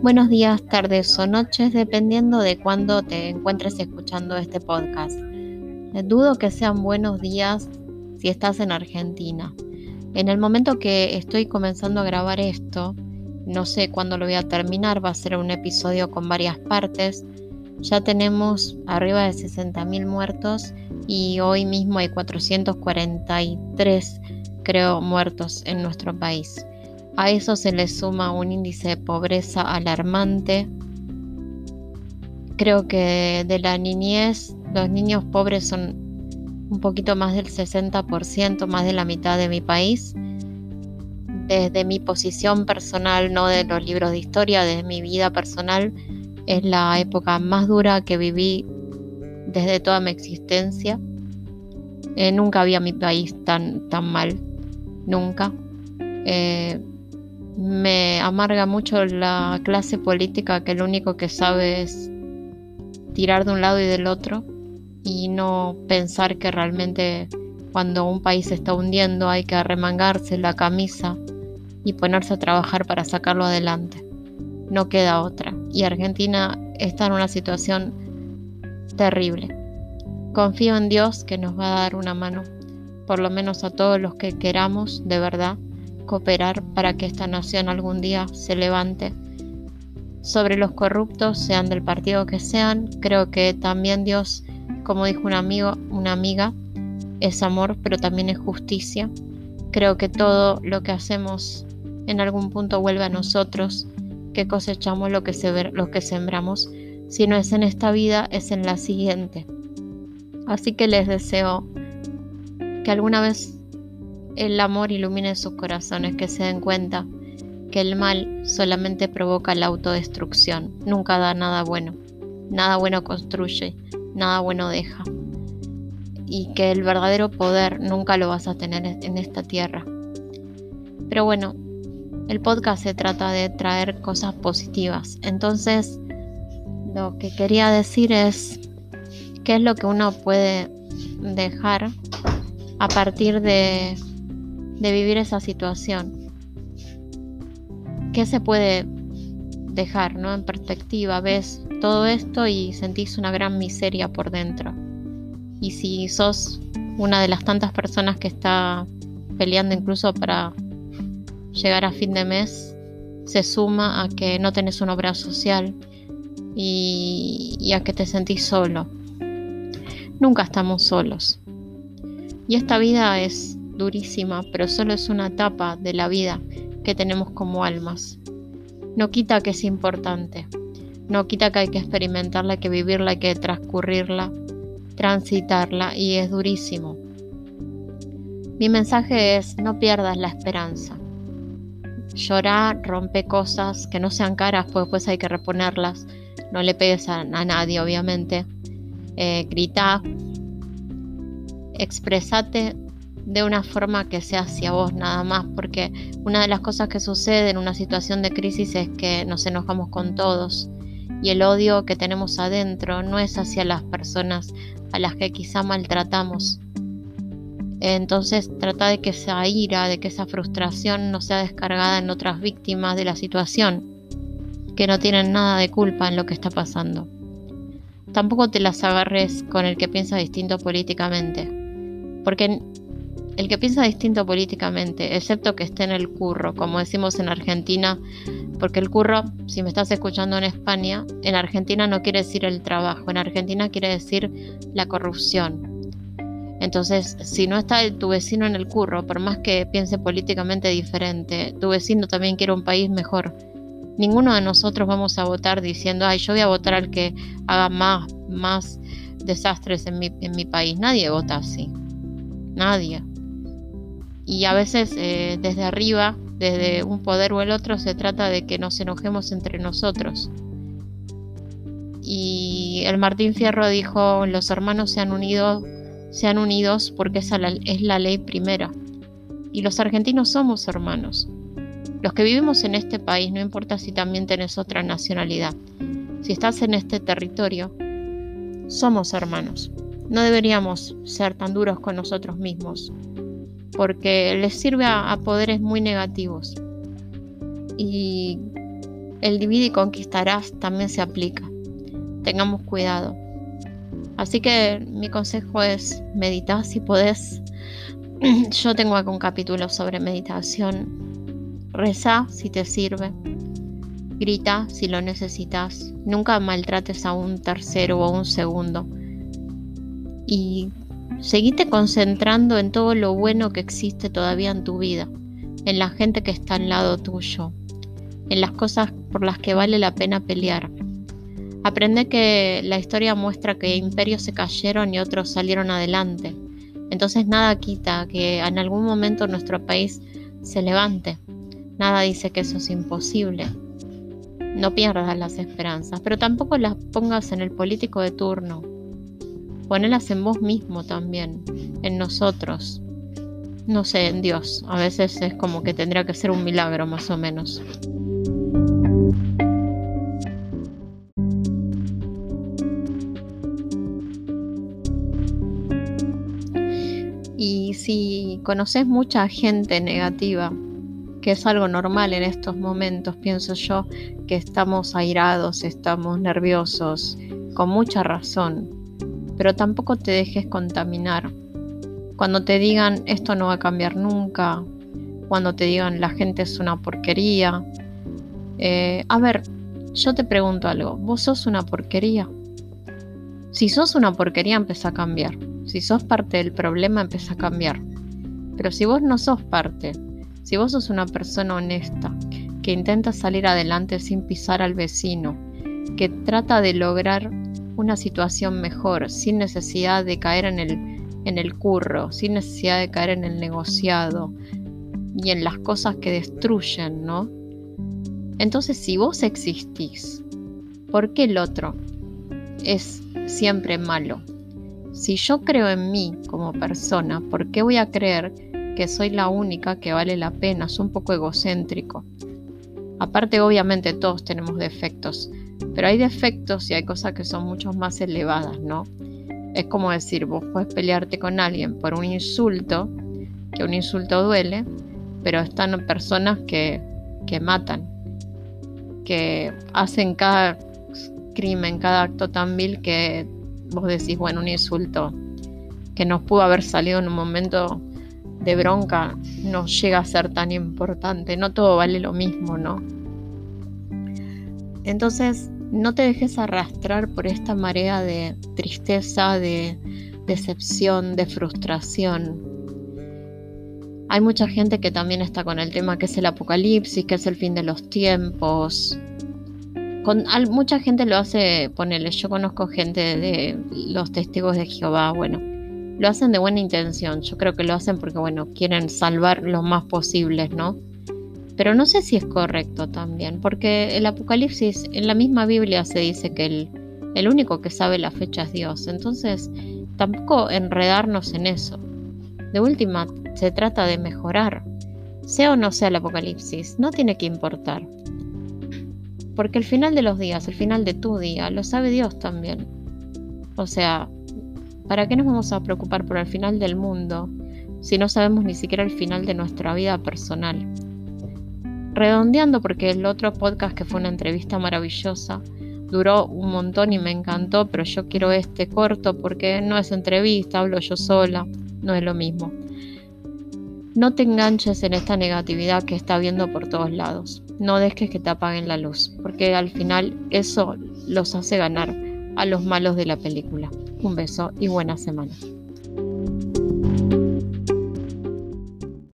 Buenos días, tardes o noches, dependiendo de cuándo te encuentres escuchando este podcast. Dudo que sean buenos días si estás en Argentina. En el momento que estoy comenzando a grabar esto, no sé cuándo lo voy a terminar, va a ser un episodio con varias partes. Ya tenemos arriba de 60.000 muertos y hoy mismo hay 443, creo, muertos en nuestro país. A eso se le suma un índice de pobreza alarmante. Creo que de la niñez los niños pobres son un poquito más del 60%, más de la mitad de mi país. Desde mi posición personal, no de los libros de historia, desde mi vida personal, es la época más dura que viví desde toda mi existencia. Eh, nunca había mi país tan, tan mal, nunca. Eh, me amarga mucho la clase política que lo único que sabe es tirar de un lado y del otro y no pensar que realmente cuando un país se está hundiendo hay que arremangarse la camisa y ponerse a trabajar para sacarlo adelante. No queda otra. Y Argentina está en una situación terrible. Confío en Dios que nos va a dar una mano, por lo menos a todos los que queramos de verdad cooperar para que esta nación algún día se levante. Sobre los corruptos, sean del partido que sean, creo que también Dios, como dijo un amigo, una amiga, es amor, pero también es justicia. Creo que todo lo que hacemos en algún punto vuelve a nosotros, que cosechamos lo que, se, lo que sembramos. Si no es en esta vida, es en la siguiente. Así que les deseo que alguna vez el amor ilumine sus corazones, que se den cuenta que el mal solamente provoca la autodestrucción, nunca da nada bueno, nada bueno construye, nada bueno deja, y que el verdadero poder nunca lo vas a tener en esta tierra. Pero bueno, el podcast se trata de traer cosas positivas, entonces lo que quería decir es qué es lo que uno puede dejar a partir de de vivir esa situación. ¿Qué se puede dejar ¿no? en perspectiva? Ves todo esto y sentís una gran miseria por dentro. Y si sos una de las tantas personas que está peleando incluso para llegar a fin de mes, se suma a que no tenés una obra social y, y a que te sentís solo. Nunca estamos solos. Y esta vida es durísima, pero solo es una etapa de la vida que tenemos como almas. No quita que es importante, no quita que hay que experimentarla, que vivirla, que transcurrirla, transitarla y es durísimo. Mi mensaje es no pierdas la esperanza. Llorar, rompe cosas que no sean caras, pues después hay que reponerlas. No le pegues a, nadie, obviamente. Eh, grita, expresate de una forma que sea hacia vos nada más, porque una de las cosas que sucede en una situación de crisis es que nos enojamos con todos y el odio que tenemos adentro no es hacia las personas a las que quizá maltratamos. Entonces trata de que esa ira, de que esa frustración no sea descargada en otras víctimas de la situación, que no tienen nada de culpa en lo que está pasando. Tampoco te las agarres con el que piensa distinto políticamente, porque el que piensa distinto políticamente, excepto que esté en el curro, como decimos en Argentina, porque el curro, si me estás escuchando en España, en Argentina no quiere decir el trabajo, en Argentina quiere decir la corrupción. Entonces, si no está tu vecino en el curro, por más que piense políticamente diferente, tu vecino también quiere un país mejor. Ninguno de nosotros vamos a votar diciendo, ay, yo voy a votar al que haga más, más desastres en mi, en mi país. Nadie vota así. Nadie y a veces eh, desde arriba, desde un poder o el otro, se trata de que nos enojemos entre nosotros. Y el Martín Fierro dijo, los hermanos se han unido, sean unidos porque esa es la ley primera. Y los argentinos somos hermanos. Los que vivimos en este país, no importa si también tenés otra nacionalidad, si estás en este territorio, somos hermanos. No deberíamos ser tan duros con nosotros mismos porque les sirve a, poderes muy negativos. Y el divide y conquistarás también se aplica. Tengamos cuidado. Así que mi consejo es meditar si podés. Yo tengo acá un capítulo sobre meditación. Reza si te sirve. Grita si lo necesitas. Nunca maltrates a un tercero o a un segundo. Y seguite concentrando en todo lo bueno que existe todavía en tu vida, en la gente que está al lado tuyo, en las cosas por las que vale la pena pelear. Aprende que la historia muestra que imperios se cayeron y otros salieron adelante. Entonces nada quita que en algún momento nuestro país se levante. Nada dice que eso es imposible. No pierdas las esperanzas, pero tampoco las pongas en el político de turno. Ponelas en vos mismo también, en nosotros. No sé, en Dios. A veces es como que tendría que ser un milagro más o menos. Y si conoces mucha gente negativa, que es algo normal en estos momentos, pienso yo, que estamos airados, estamos nerviosos, con mucha razón, pero tampoco te dejes contaminar. Cuando te digan esto no va a cambiar nunca, cuando te digan la gente es una porquería. Eh, a ver, yo te pregunto algo, ¿vos sos una porquería? Si sos una porquería, empieza a cambiar. Si sos parte del problema, empieza a cambiar. Pero si vos no sos parte, si vos sos una persona honesta, que intenta salir adelante sin pisar al vecino, que trata de lograr una situación mejor, sin necesidad de caer en el, en el curro, sin necesidad de caer en el negociado y en las cosas que destruyen, ¿no? Entonces, si vos existís, ¿por qué el otro es siempre malo? Si yo creo en mí como persona, ¿por qué voy a creer que soy la única que vale la pena? Es un poco egocéntrico. Aparte, obviamente todos tenemos defectos, pero hay defectos y hay cosas que son mucho más elevadas, ¿no? Es como decir, vos puedes pelearte con alguien por un insulto, que un insulto duele, pero están personas que, que matan, que hacen cada crimen, cada acto tan vil que vos decís, bueno, un insulto que nos pudo haber salido en un momento de bronca no llega a ser tan importante, no todo vale lo mismo, ¿no? Entonces, no te dejes arrastrar por esta marea de tristeza, de decepción, de frustración. Hay mucha gente que también está con el tema que es el apocalipsis, que es el fin de los tiempos, mucha gente lo hace, ponele, yo conozco gente de los testigos de Jehová, bueno, lo hacen de buena intención, yo creo que lo hacen porque, bueno, quieren salvar lo más posibles, ¿no? Pero no sé si es correcto también, porque el Apocalipsis, en la misma Biblia se dice que el, el único que sabe la fecha es Dios, entonces tampoco enredarnos en eso. De última, se trata de mejorar. Sea o no sea el Apocalipsis, no tiene que importar. Porque el final de los días, el final de tu día, lo sabe Dios también. O sea, ¿para qué nos vamos a preocupar por el final del mundo si no sabemos ni siquiera el final de nuestra vida personal? Redondeando, porque el otro podcast que fue una entrevista maravillosa, duró un montón y me encantó, pero yo quiero este corto porque no es entrevista, hablo yo sola, no es lo mismo. No te enganches en esta negatividad que está viendo por todos lados. No dejes que te apaguen la luz, porque al final eso los hace ganar a los malos de la película. Un beso y buena semana.